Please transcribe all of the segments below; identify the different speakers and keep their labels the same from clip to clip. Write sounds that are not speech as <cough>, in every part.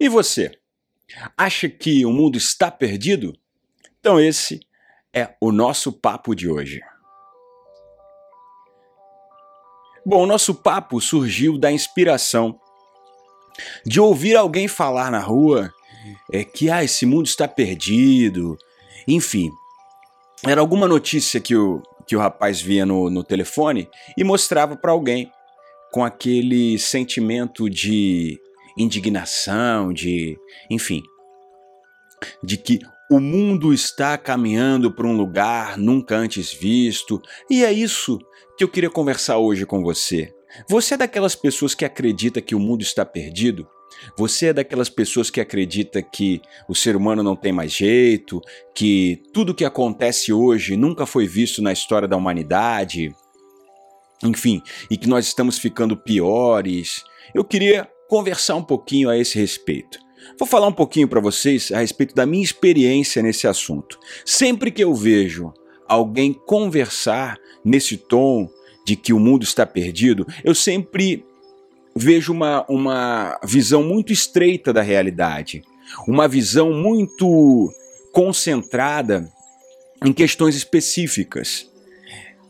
Speaker 1: E você? Acha que o mundo está perdido? Então esse é o nosso papo de hoje. Bom, o nosso papo surgiu da inspiração de ouvir alguém falar na rua é, que ah, esse mundo está perdido. Enfim, era alguma notícia que o, que o rapaz via no, no telefone e mostrava para alguém com aquele sentimento de indignação, de. enfim. De que o mundo está caminhando para um lugar nunca antes visto, e é isso que eu queria conversar hoje com você. Você é daquelas pessoas que acredita que o mundo está perdido? Você é daquelas pessoas que acredita que o ser humano não tem mais jeito, que tudo que acontece hoje nunca foi visto na história da humanidade, enfim, e que nós estamos ficando piores? Eu queria conversar um pouquinho a esse respeito. Vou falar um pouquinho para vocês a respeito da minha experiência nesse assunto. Sempre que eu vejo alguém conversar nesse tom de que o mundo está perdido, eu sempre vejo uma, uma visão muito estreita da realidade, uma visão muito concentrada em questões específicas.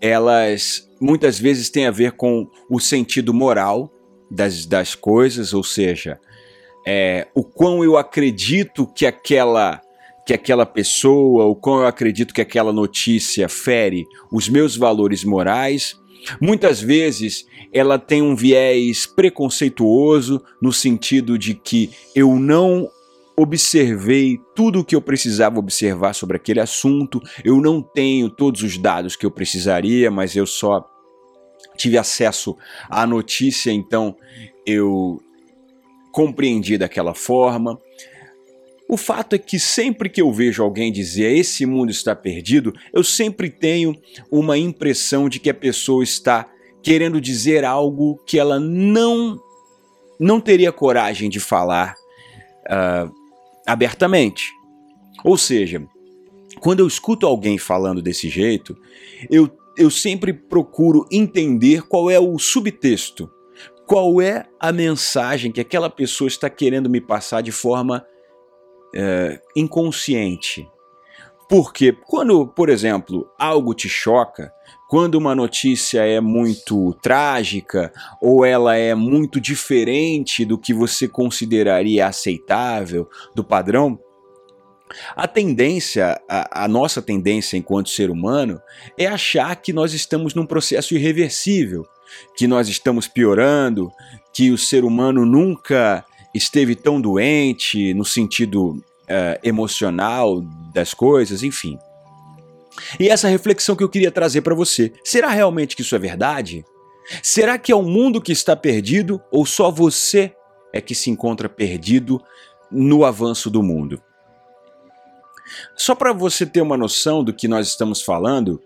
Speaker 1: Elas muitas vezes têm a ver com o sentido moral das, das coisas, ou seja, é, o quão eu acredito que aquela que aquela pessoa, o quão eu acredito que aquela notícia fere os meus valores morais. Muitas vezes ela tem um viés preconceituoso no sentido de que eu não observei tudo o que eu precisava observar sobre aquele assunto, eu não tenho todos os dados que eu precisaria, mas eu só tive acesso à notícia, então eu compreendi daquela forma. O fato é que sempre que eu vejo alguém dizer esse mundo está perdido, eu sempre tenho uma impressão de que a pessoa está querendo dizer algo que ela não não teria coragem de falar uh, abertamente. Ou seja, quando eu escuto alguém falando desse jeito, eu, eu sempre procuro entender qual é o subtexto qual é a mensagem que aquela pessoa está querendo me passar de forma é, inconsciente. Porque quando, por exemplo, algo te choca, quando uma notícia é muito trágica ou ela é muito diferente do que você consideraria aceitável, do padrão, a tendência, a, a, nossa tendência enquanto ser humano é achar que nós estamos num processo irreversível, que nós estamos piorando, que o ser humano nunca esteve tão doente no sentido uh, emocional das coisas, enfim. E essa reflexão que eu queria trazer para você: será realmente que isso é verdade? Será que é o mundo que está perdido ou só você é que se encontra perdido no avanço do mundo? Só para você ter uma noção do que nós estamos falando,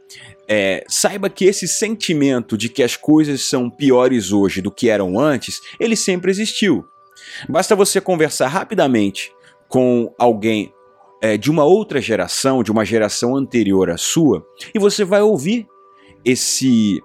Speaker 1: é, saiba que esse sentimento de que as coisas são piores hoje do que eram antes, ele sempre existiu. Basta você conversar rapidamente com alguém é, de uma outra geração, de uma geração anterior à sua, e você vai ouvir esse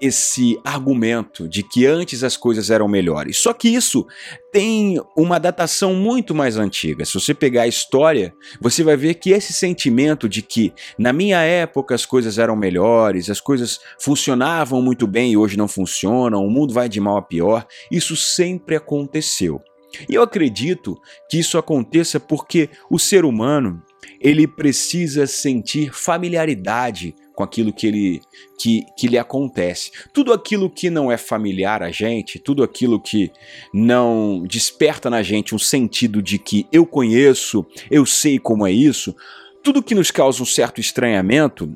Speaker 1: esse argumento de que antes as coisas eram melhores. Só que isso tem uma datação muito mais antiga. Se você pegar a história, você vai ver que esse sentimento de que na minha época as coisas eram melhores, as coisas funcionavam muito bem e hoje não funcionam, o mundo vai de mal a pior, isso sempre aconteceu. E eu acredito que isso aconteça porque o ser humano, ele precisa sentir familiaridade com aquilo que, ele, que, que lhe acontece. Tudo aquilo que não é familiar a gente, tudo aquilo que não desperta na gente um sentido de que eu conheço, eu sei como é isso, tudo que nos causa um certo estranhamento,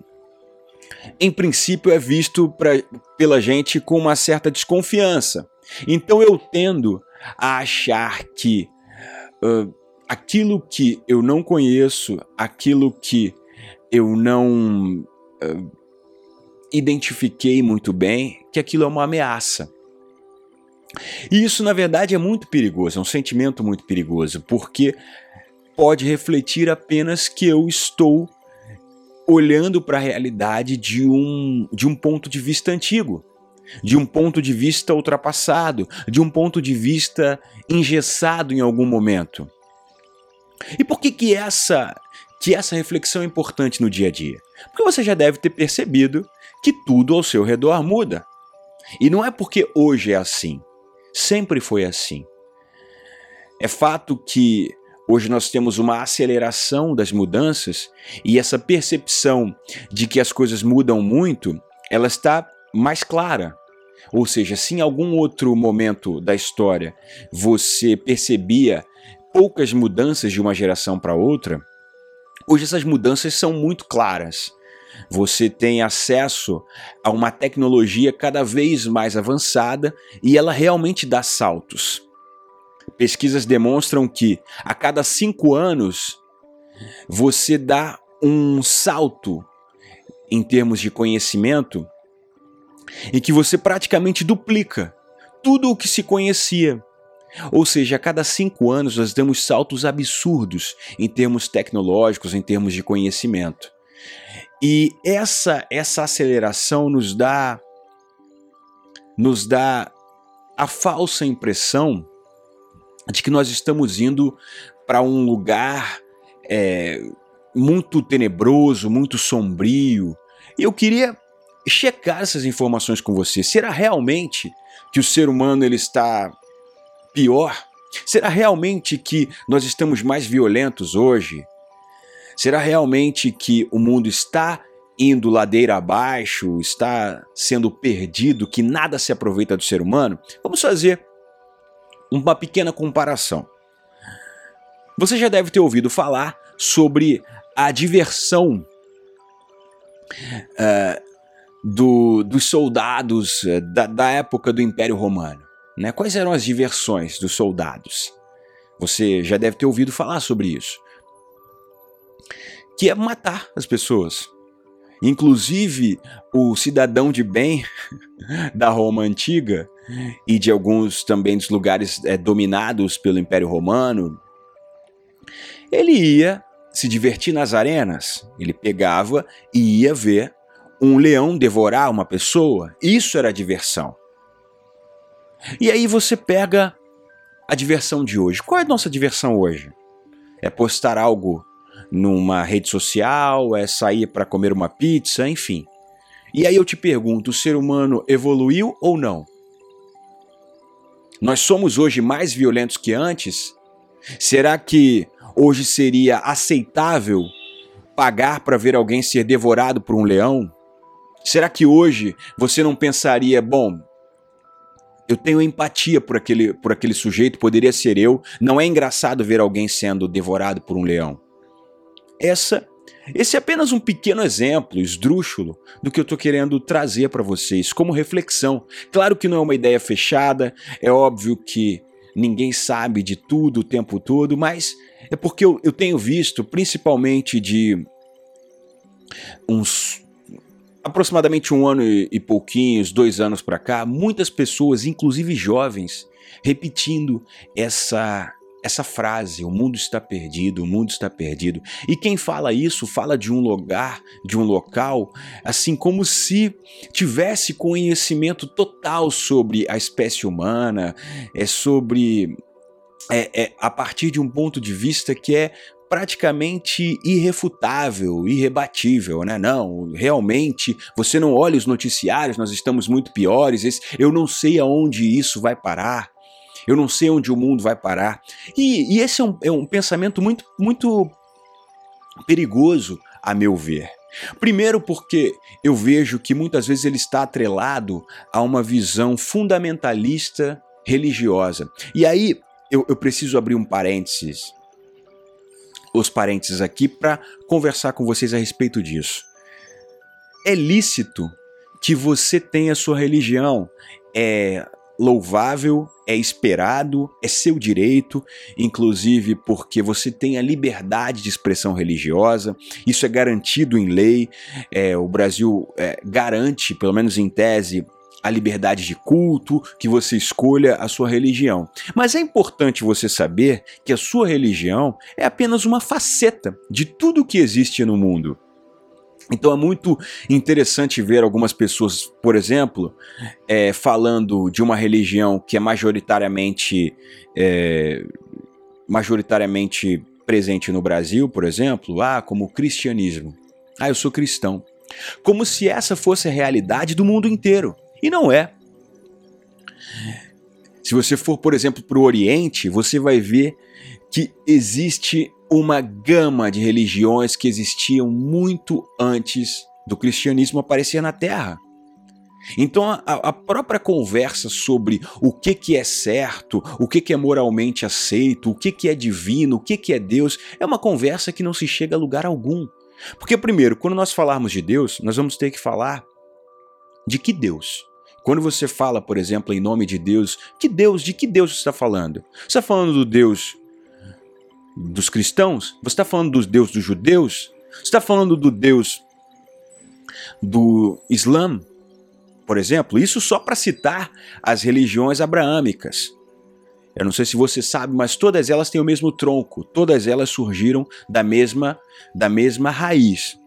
Speaker 1: em princípio é visto pra, pela gente com uma certa desconfiança. Então eu tendo a achar que uh, aquilo que eu não conheço, aquilo que eu não uh, identifiquei muito bem que aquilo é uma ameaça. E isso, na verdade, é muito perigoso, é um sentimento muito perigoso, porque pode refletir apenas que eu estou olhando para a realidade de um, de um ponto de vista antigo. de um ponto de vista ultrapassado, de um ponto de vista engessado em algum momento. E por que que essa que essa reflexão é importante no dia a dia? Porque você já deve ter percebido que tudo ao seu redor muda. E não é porque hoje é assim. Sempre foi assim. É fato que hoje nós temos uma aceleração das mudanças e essa percepção de que as coisas mudam muito, ela está mais clara. Ou seja, se em algum outro momento da história você percebia poucas mudanças de uma geração para outra, hoje essas mudanças são muito claras. Você tem acesso a uma tecnologia cada vez mais avançada e ela realmente dá saltos. Pesquisas demonstram que a cada cinco anos você dá um salto em termos de conhecimento em que você praticamente duplica tudo o que se conhecia. Ou seja, a cada cinco anos nós damos saltos absurdos em termos tecnológicos, em termos de conhecimento. E essa essa aceleração nos dá nos dá a falsa impressão de que nós estamos indo para um lugar é, muito tenebroso, muito sombrio. E eu queria checar essas informações com você. Será realmente que o ser humano ele está pior? Será realmente que nós estamos mais violentos hoje? Será realmente que o mundo está indo ladeira abaixo, está sendo perdido, que nada se aproveita do ser humano? Vamos fazer uma pequena comparação. Você já deve ter ouvido falar sobre a diversão uh, do, dos soldados uh, da, da época do Império Romano. Né? Quais eram as diversões dos soldados? Você já deve ter ouvido falar sobre isso que é matar as pessoas. Inclusive, o cidadão de bem <laughs> da Roma antiga e de alguns também dos lugares é, dominados pelo Império Romano, ele ia se divertir nas arenas. Ele pegava e ia ver um leão devorar uma pessoa. Isso era diversão. E aí você pega a diversão de hoje. Qual é a nossa diversão hoje? É postar algo numa rede social, é sair para comer uma pizza, enfim. E aí eu te pergunto: o ser humano evoluiu ou não? Nós somos hoje mais violentos que antes? Será que hoje seria aceitável pagar para ver alguém ser devorado por um leão? Será que hoje você não pensaria, bom, eu tenho empatia por aquele, por aquele sujeito, poderia ser eu, não é engraçado ver alguém sendo devorado por um leão? Essa, esse é apenas um pequeno exemplo, esdrúxulo, do que eu estou querendo trazer para vocês como reflexão. Claro que não é uma ideia fechada, é óbvio que ninguém sabe de tudo o tempo todo, mas é porque eu, eu tenho visto, principalmente de uns aproximadamente um ano e, e pouquinhos, dois anos para cá, muitas pessoas, inclusive jovens, repetindo essa essa frase, o mundo está perdido, o mundo está perdido. E quem fala isso fala de um lugar, de um local, assim como se tivesse conhecimento total sobre a espécie humana, é sobre é, é a partir de um ponto de vista que é praticamente irrefutável, irrebatível, né? Não, realmente, você não olha os noticiários, nós estamos muito piores, eu não sei aonde isso vai parar eu não sei onde o mundo vai parar. E, e esse é um, é um pensamento muito, muito perigoso, a meu ver. Primeiro, porque eu vejo que muitas vezes ele está atrelado a uma visão fundamentalista religiosa. E aí eu, eu preciso abrir um parênteses, os parênteses aqui, para conversar com vocês a respeito disso. É lícito que você tenha sua religião, é louvável, é esperado, é seu direito, inclusive porque você tem a liberdade de expressão religiosa, isso é garantido em lei. É, o Brasil é, garante, pelo menos em tese, a liberdade de culto, que você escolha a sua religião. Mas é importante você saber que a sua religião é apenas uma faceta de tudo que existe no mundo. Então é muito interessante ver algumas pessoas, por exemplo, é, falando de uma religião que é majoritariamente é, majoritariamente presente no Brasil, por exemplo, ah, como o cristianismo. Ah, eu sou cristão. Como se essa fosse a realidade do mundo inteiro. E não é. Se você for, por exemplo, para o Oriente, você vai ver que existe uma gama de religiões que existiam muito antes do cristianismo aparecer na Terra. Então a, a, própria conversa sobre o que, que é certo, o que, que é moralmente aceito, o que, que é divino, o que, que é Deus, é uma conversa que não se chega a lugar algum. Porque, primeiro, quando nós falarmos de Deus, nós vamos ter que falar de que Deus? Quando você fala, por exemplo, em nome de Deus, que Deus, de que Deus você está falando? Você está falando do Deus dos cristãos? Você está falando do Deus dos judeus? Você está falando do Deus do Islã, por exemplo? Isso só para citar as religiões abraâmicas. Eu não sei se você sabe, mas todas elas têm o mesmo tronco, todas elas surgiram da mesma da mesma raiz.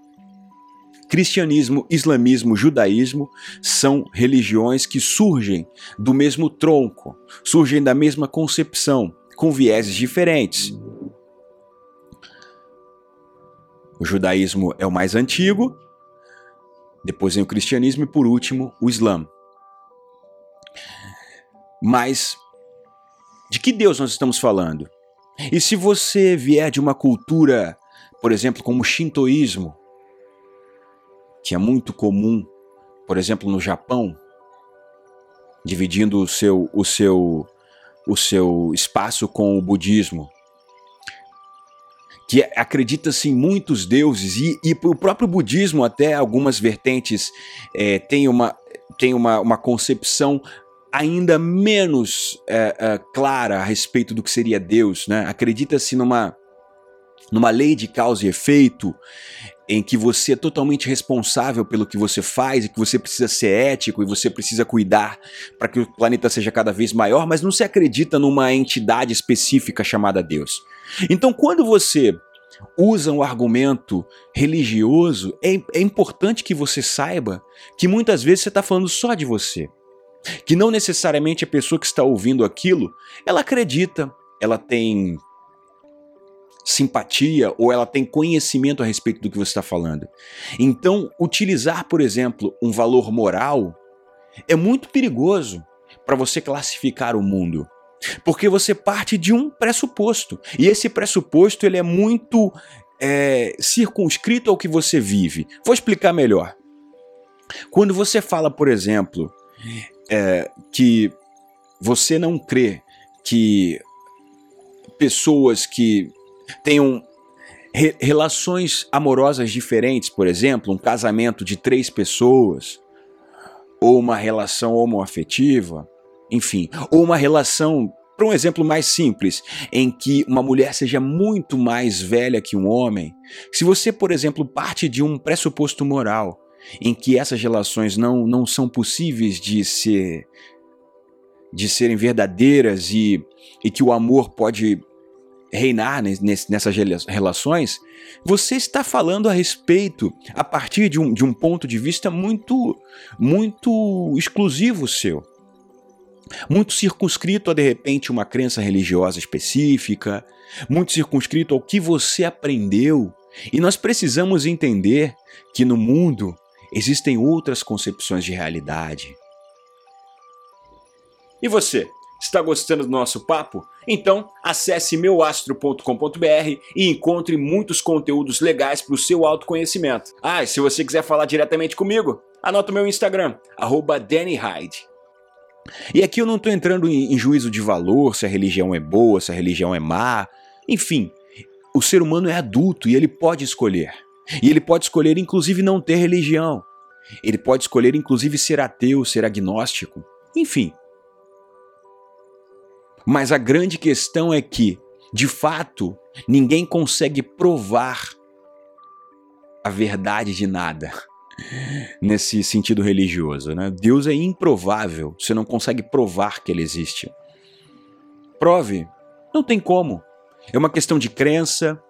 Speaker 1: Cristianismo, islamismo, judaísmo são religiões que surgem do mesmo tronco, surgem da mesma concepção, com vieses diferentes. O judaísmo é o mais antigo, depois vem o cristianismo e por último o islã. Mas de que Deus nós estamos falando? E se você vier de uma cultura, por exemplo, como o shintoísmo, que é muito comum, por exemplo, no Japão, dividindo o seu, o seu, o seu espaço com o budismo, que acredita-se em muitos deuses e, e o próprio budismo até algumas vertentes é, tem uma tem uma, uma concepção ainda menos é, é, clara a respeito do que seria Deus, né? Acredita-se numa numa lei de causa e efeito em que você é totalmente responsável pelo que você faz e que você precisa ser ético e você precisa cuidar para que o planeta seja cada vez maior, mas não se acredita numa entidade específica chamada Deus. Então, quando você usa um argumento religioso, é, é importante que você saiba que muitas vezes você está falando só de você que não necessariamente a pessoa que está ouvindo aquilo, ela acredita, ela tem simpatia ou ela tem conhecimento a respeito do que você está falando. Então, utilizar, por exemplo, um valor moral é muito perigoso para você classificar o mundo. Porque você parte de um pressuposto. E esse pressuposto ele é muito é, circunscrito ao que você vive. Vou explicar melhor. Quando você fala, por exemplo, é, que você não crê que pessoas que tenham re relações amorosas diferentes, por exemplo, um casamento de três pessoas, ou uma relação homoafetiva, enfim, ou uma relação, para um exemplo mais simples, em que uma mulher seja muito mais velha que um homem, se você, por exemplo, parte de um pressuposto moral em que essas relações não, não são possíveis de ser de serem verdadeiras e, e que o amor pode reinar nessas relações, você está falando a respeito a partir de um, de um ponto de vista muito, muito exclusivo seu. Muito circunscrito a de repente uma crença religiosa específica, muito circunscrito ao que você aprendeu. E nós precisamos entender que no mundo existem outras concepções de realidade. E você, está gostando do nosso papo? Então, acesse meuastro.com.br e encontre muitos conteúdos legais para o seu autoconhecimento. Ah, e se você quiser falar diretamente comigo, anota o meu Instagram, DannyHyde. E aqui eu não estou entrando em juízo de valor, se a religião é boa, se a religião é má. Enfim, o ser humano é adulto e ele pode escolher. E ele pode escolher, inclusive, não ter religião. Ele pode escolher, inclusive, ser ateu, ser agnóstico. Enfim. Mas a grande questão é que, de fato, ninguém consegue provar a verdade de nada <laughs> nesse sentido religioso. Né? Deus é improvável, você não consegue provar que ele existe. Prove, não tem como. É uma questão de crença,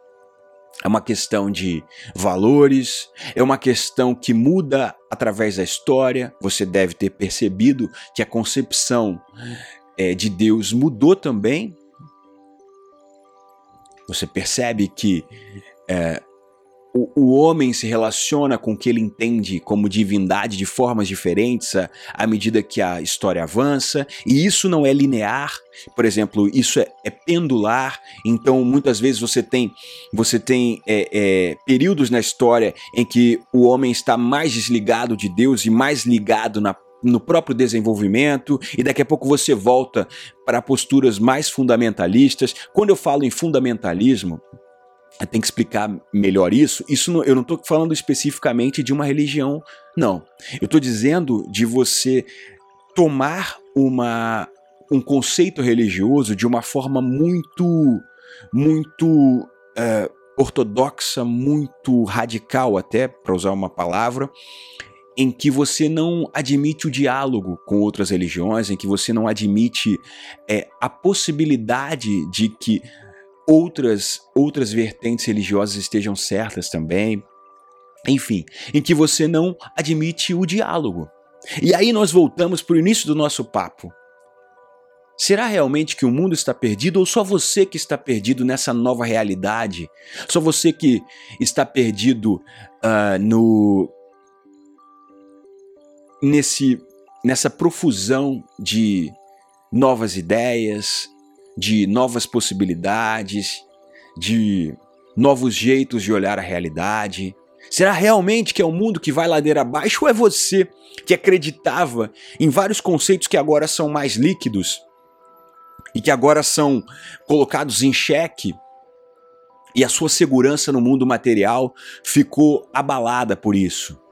Speaker 1: é uma questão de valores, é uma questão que muda através da história. Você deve ter percebido que a concepção é, de Deus mudou também. Você percebe que é, o, o, homem se relaciona com o que ele entende como divindade de formas diferentes à, à, medida que a história avança, e isso não é linear, por exemplo, isso é, é pendular, então muitas vezes você tem, você tem é, é, períodos na história em que o homem está mais desligado de Deus e mais ligado na no próprio desenvolvimento e daqui a pouco você volta para posturas mais fundamentalistas. Quando eu falo em fundamentalismo, tem que explicar melhor isso. Isso não, eu não estou falando especificamente de uma religião, não. Eu estou dizendo de você tomar uma, um conceito religioso de uma forma muito, muito é, ortodoxa, muito radical, até para usar uma palavra, em que você não admite o diálogo com outras religiões, em que você não admite é, a possibilidade de que outras outras vertentes religiosas estejam certas também. Enfim, em que você não admite o diálogo. E aí nós voltamos para o início do nosso papo. Será realmente que o mundo está perdido ou só você que está perdido nessa nova realidade? Só você que está perdido uh, no nesse nessa profusão de novas ideias, de novas possibilidades, de novos jeitos de olhar a realidade? Será realmente que é o mundo que vai ladeira abaixo ou é você que acreditava em vários conceitos que agora são mais líquidos e que agora são colocados em xeque e a sua segurança no mundo material ficou abalada por isso?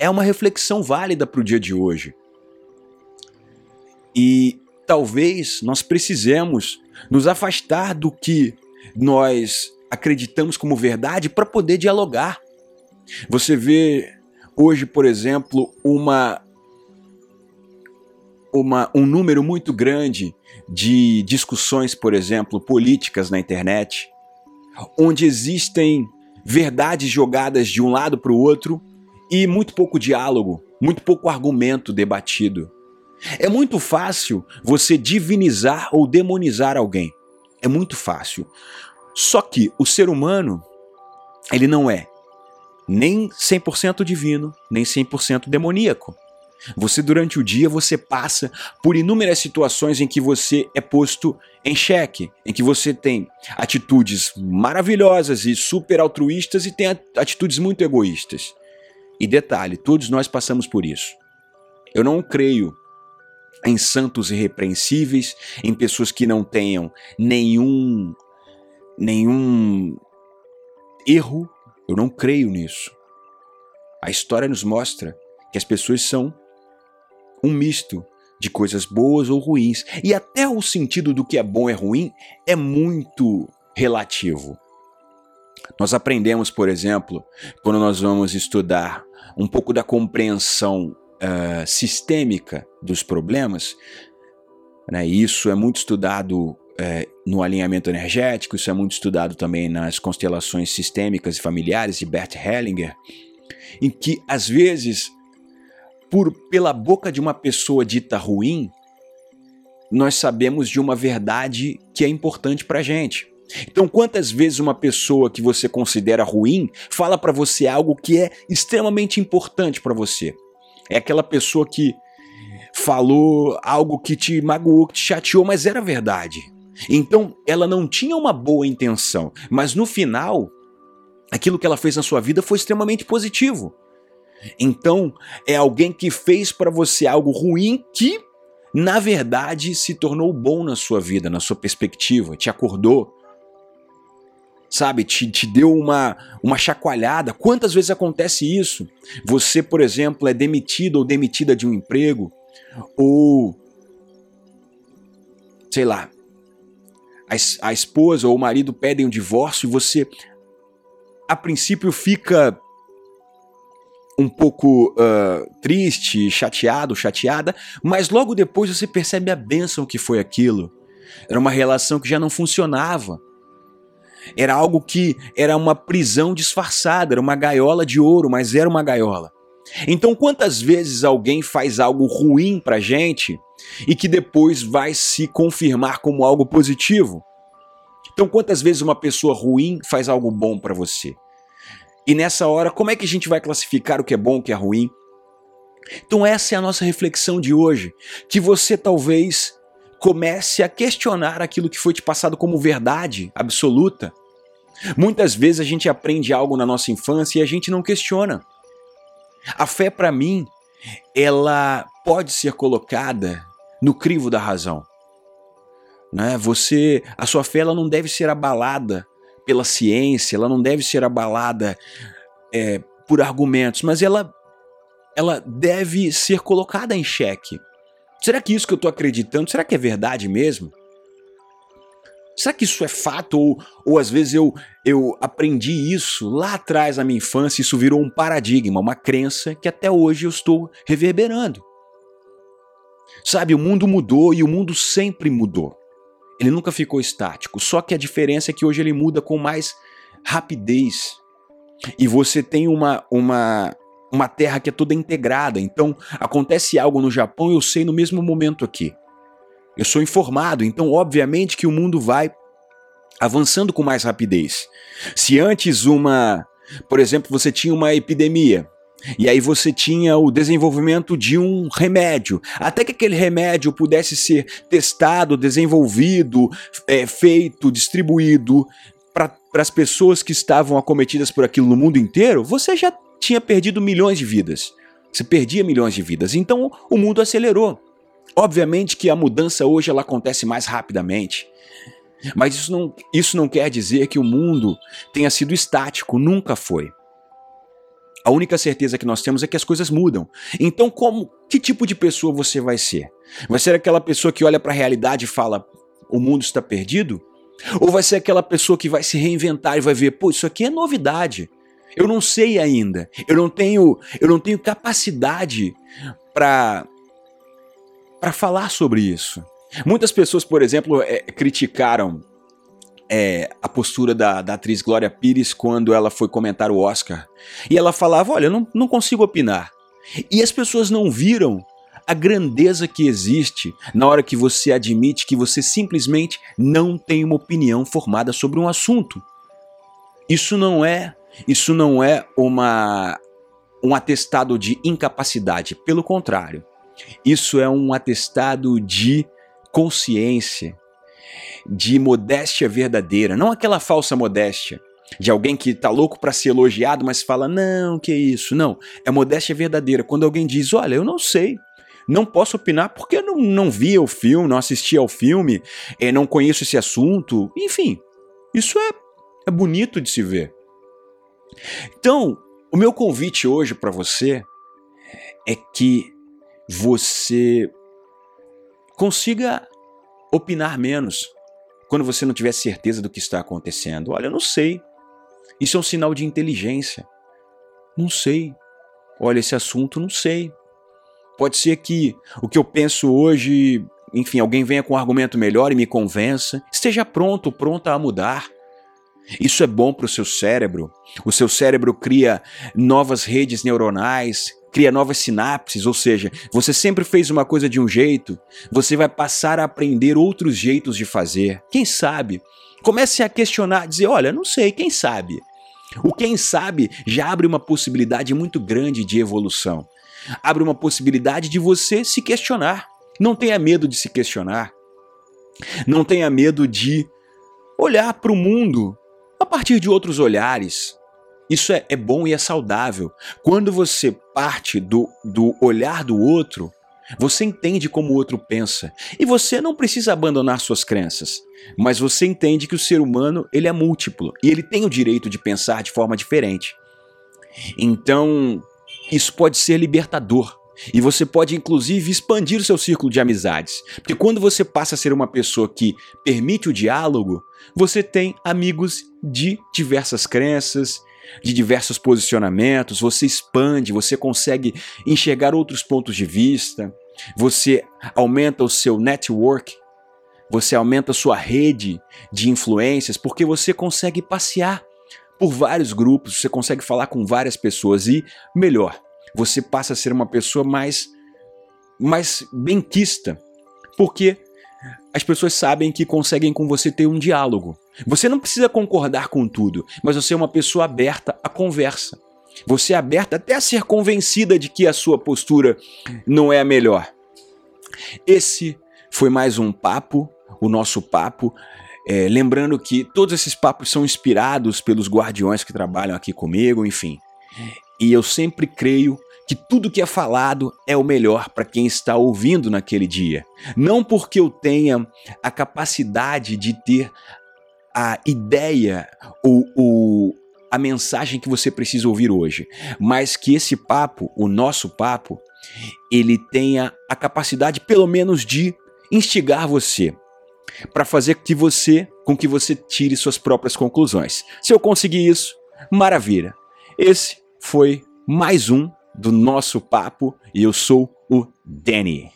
Speaker 1: É uma reflexão válida para o dia de hoje. E talvez nós precisemos nos afastar do que nós acreditamos como verdade para poder dialogar. Você vê hoje, por exemplo, uma, uma, um número muito grande de discussões, por exemplo, políticas na internet, onde existem verdades jogadas de um lado para o outro e muito pouco diálogo, muito pouco argumento debatido. É muito fácil você divinizar ou demonizar alguém. É muito fácil. Só que o ser humano, ele não é nem 100% divino, nem 100% demoníaco. Você durante o dia você passa por inúmeras situações em que você é posto em xeque, em que você tem atitudes maravilhosas e super altruístas e tem atitudes muito egoístas. E detalhe, todos nós passamos por isso. Eu não creio em santos irrepreensíveis, em pessoas que não tenham nenhum nenhum erro. Eu não creio nisso. A história nos mostra que as pessoas são um misto de coisas boas ou ruins. E até o sentido do que é bom e ruim é muito relativo. Nós aprendemos, por exemplo, quando nós vamos estudar um pouco da compreensão uh, sistêmica dos problemas, né? isso é muito estudado uh, no alinhamento energético, isso é muito estudado também nas constelações sistêmicas e familiares de Bert Hellinger, em que às vezes, por pela boca de uma pessoa dita ruim, nós sabemos de uma verdade que é importante para gente. Então, quantas vezes uma pessoa que você considera ruim fala para você algo que é extremamente importante para você? É aquela pessoa que falou algo que te magoou, que te chateou, mas era verdade. Então, ela não tinha uma boa intenção, mas no final, aquilo que ela fez na sua vida foi extremamente positivo. Então, é alguém que fez para você algo ruim que, na verdade, se tornou bom na sua vida, na sua perspectiva, te acordou, sabe, te, te deu uma, uma chacoalhada. Quantas vezes acontece isso? Você, por exemplo, é demitido ou demitida de um emprego, ou sei lá, a, a esposa ou o marido pedem um divórcio e você, a princípio, fica um pouco uh, triste, chateado, chateada, mas logo depois você percebe a bênção que foi aquilo. Era uma relação que já não funcionava. Era algo que era uma prisão disfarçada, era uma gaiola de ouro, mas era uma gaiola. Então, quantas vezes alguém faz algo ruim pra gente e que depois vai se confirmar como algo positivo? Então, quantas vezes uma pessoa ruim faz algo bom para você? E nessa hora, como é que a gente vai classificar o que é bom, o que é ruim? Então, essa é a nossa reflexão de hoje. Que você talvez comece a questionar aquilo que foi te passado como verdade absoluta. Muitas vezes a gente aprende algo na nossa infância e a gente não questiona. A fé, para mim, ela pode ser colocada no crivo da razão. Né? Você, a sua fé ela não deve ser abalada pela ciência, ela não deve ser abalada é, por argumentos, mas ela, ela deve ser colocada em xeque. Será que isso que eu estou acreditando, será que é verdade mesmo? Será que isso é fato? Ou, ou às vezes eu, eu aprendi isso lá atrás na minha infância, isso virou um paradigma, uma crença que até hoje eu estou reverberando. Sabe, o mundo mudou e o mundo sempre mudou. Ele nunca ficou estático, só que a diferença é que hoje ele muda com mais rapidez. E você tem uma, uma, uma terra que é toda integrada. Então, acontece algo no Japão, eu sei no mesmo momento aqui. Eu sou informado, então obviamente que o mundo vai avançando com mais rapidez. Se antes uma, por exemplo, você tinha uma epidemia, e aí você tinha o desenvolvimento de um remédio, até que aquele remédio pudesse ser testado, desenvolvido, é, feito, distribuído para as pessoas que estavam acometidas por aquilo no mundo inteiro, você já tinha perdido milhões de vidas. Você perdia milhões de vidas. Então o mundo acelerou. Obviamente que a mudança hoje ela acontece mais rapidamente. Mas isso não, isso não quer dizer que o mundo tenha sido estático, nunca foi. A única certeza que nós temos é que as coisas mudam. Então, como que tipo de pessoa você vai ser? Vai ser aquela pessoa que olha para a realidade e fala: "O mundo está perdido"? Ou vai ser aquela pessoa que vai se reinventar e vai ver: "Pô, isso aqui é novidade. Eu não sei ainda. Eu não tenho, eu não tenho capacidade para para falar sobre isso. Muitas pessoas, por exemplo, é, criticaram é, a postura da, da, atriz Glória Pires quando ela foi comentar o Oscar. E ela falava: Olha, eu não, não consigo opinar. E as pessoas não viram a grandeza que existe na hora que você admite que você simplesmente não tem uma opinião formada sobre um assunto. Isso não é, isso não é uma um atestado de incapacidade, pelo contrário. Isso é um atestado de consciência, de modéstia verdadeira, não aquela falsa modéstia de alguém que tá louco para ser elogiado, mas fala: "Não, que isso". Não, é modéstia verdadeira. Quando alguém diz: "Olha, eu não sei, não posso opinar porque não, não vi o filme, não assisti ao filme, é, não conheço esse assunto". Enfim, isso é, é bonito de se ver. Então, o meu convite hoje para você é que você consiga opinar menos quando você não tiver certeza do que está acontecendo. Olha, eu não sei. Isso é um sinal de inteligência. Não sei. Olha, esse assunto não sei. Pode ser que o que eu penso hoje, enfim, alguém venha com um argumento melhor e me convença. Esteja pronto, pronta a mudar. Isso é bom para o seu cérebro. O seu cérebro cria novas redes neuronais, cria novas sinapses, ou seja, você sempre fez uma coisa de um jeito, você vai passar a aprender outros jeitos de fazer. Quem sabe? Comece a questionar, dizer, olha, não sei, quem sabe? O quem sabe já abre uma possibilidade muito grande de evolução. Abre uma possibilidade de você se questionar. Não tenha medo de se questionar. Não tenha medo de olhar para o mundo a partir de outros olhares. Isso é, é bom e é saudável. Quando você parte do, do olhar do outro, você entende como o outro pensa. E você não precisa abandonar suas crenças. Mas você entende que o ser humano ele é múltiplo e ele tem o direito de pensar de forma diferente. Então, isso pode ser libertador. E você pode inclusive expandir o seu círculo de amizades. Porque quando você passa a ser uma pessoa que permite o diálogo, você tem amigos de diversas crenças, de diversos posicionamentos, você expande, você consegue enxergar outros pontos de vista, você aumenta o seu network, você aumenta sua rede de influências porque você consegue passear por vários grupos, você consegue falar com várias pessoas e, melhor, você passa a ser uma pessoa mais, mais benquista, porque as pessoas sabem que conseguem com você ter um diálogo. Você não precisa concordar com tudo, mas você é uma pessoa aberta à conversa. Você é aberta até a ser convencida de que a sua postura não é a melhor. Esse foi mais um papo, o nosso papo. É, lembrando que todos esses papos são inspirados pelos guardiões que trabalham aqui comigo, enfim. E eu sempre creio que tudo que é falado é o melhor para quem está ouvindo naquele dia. Não porque eu tenha a capacidade de ter a ideia ou, ou a mensagem que você precisa ouvir hoje, mas que esse papo, o nosso papo, ele tenha a capacidade pelo menos de instigar você para fazer que você, com que você tire suas próprias conclusões. Se eu conseguir isso, maravilha. Esse foi mais um do nosso papo e eu sou o Danny.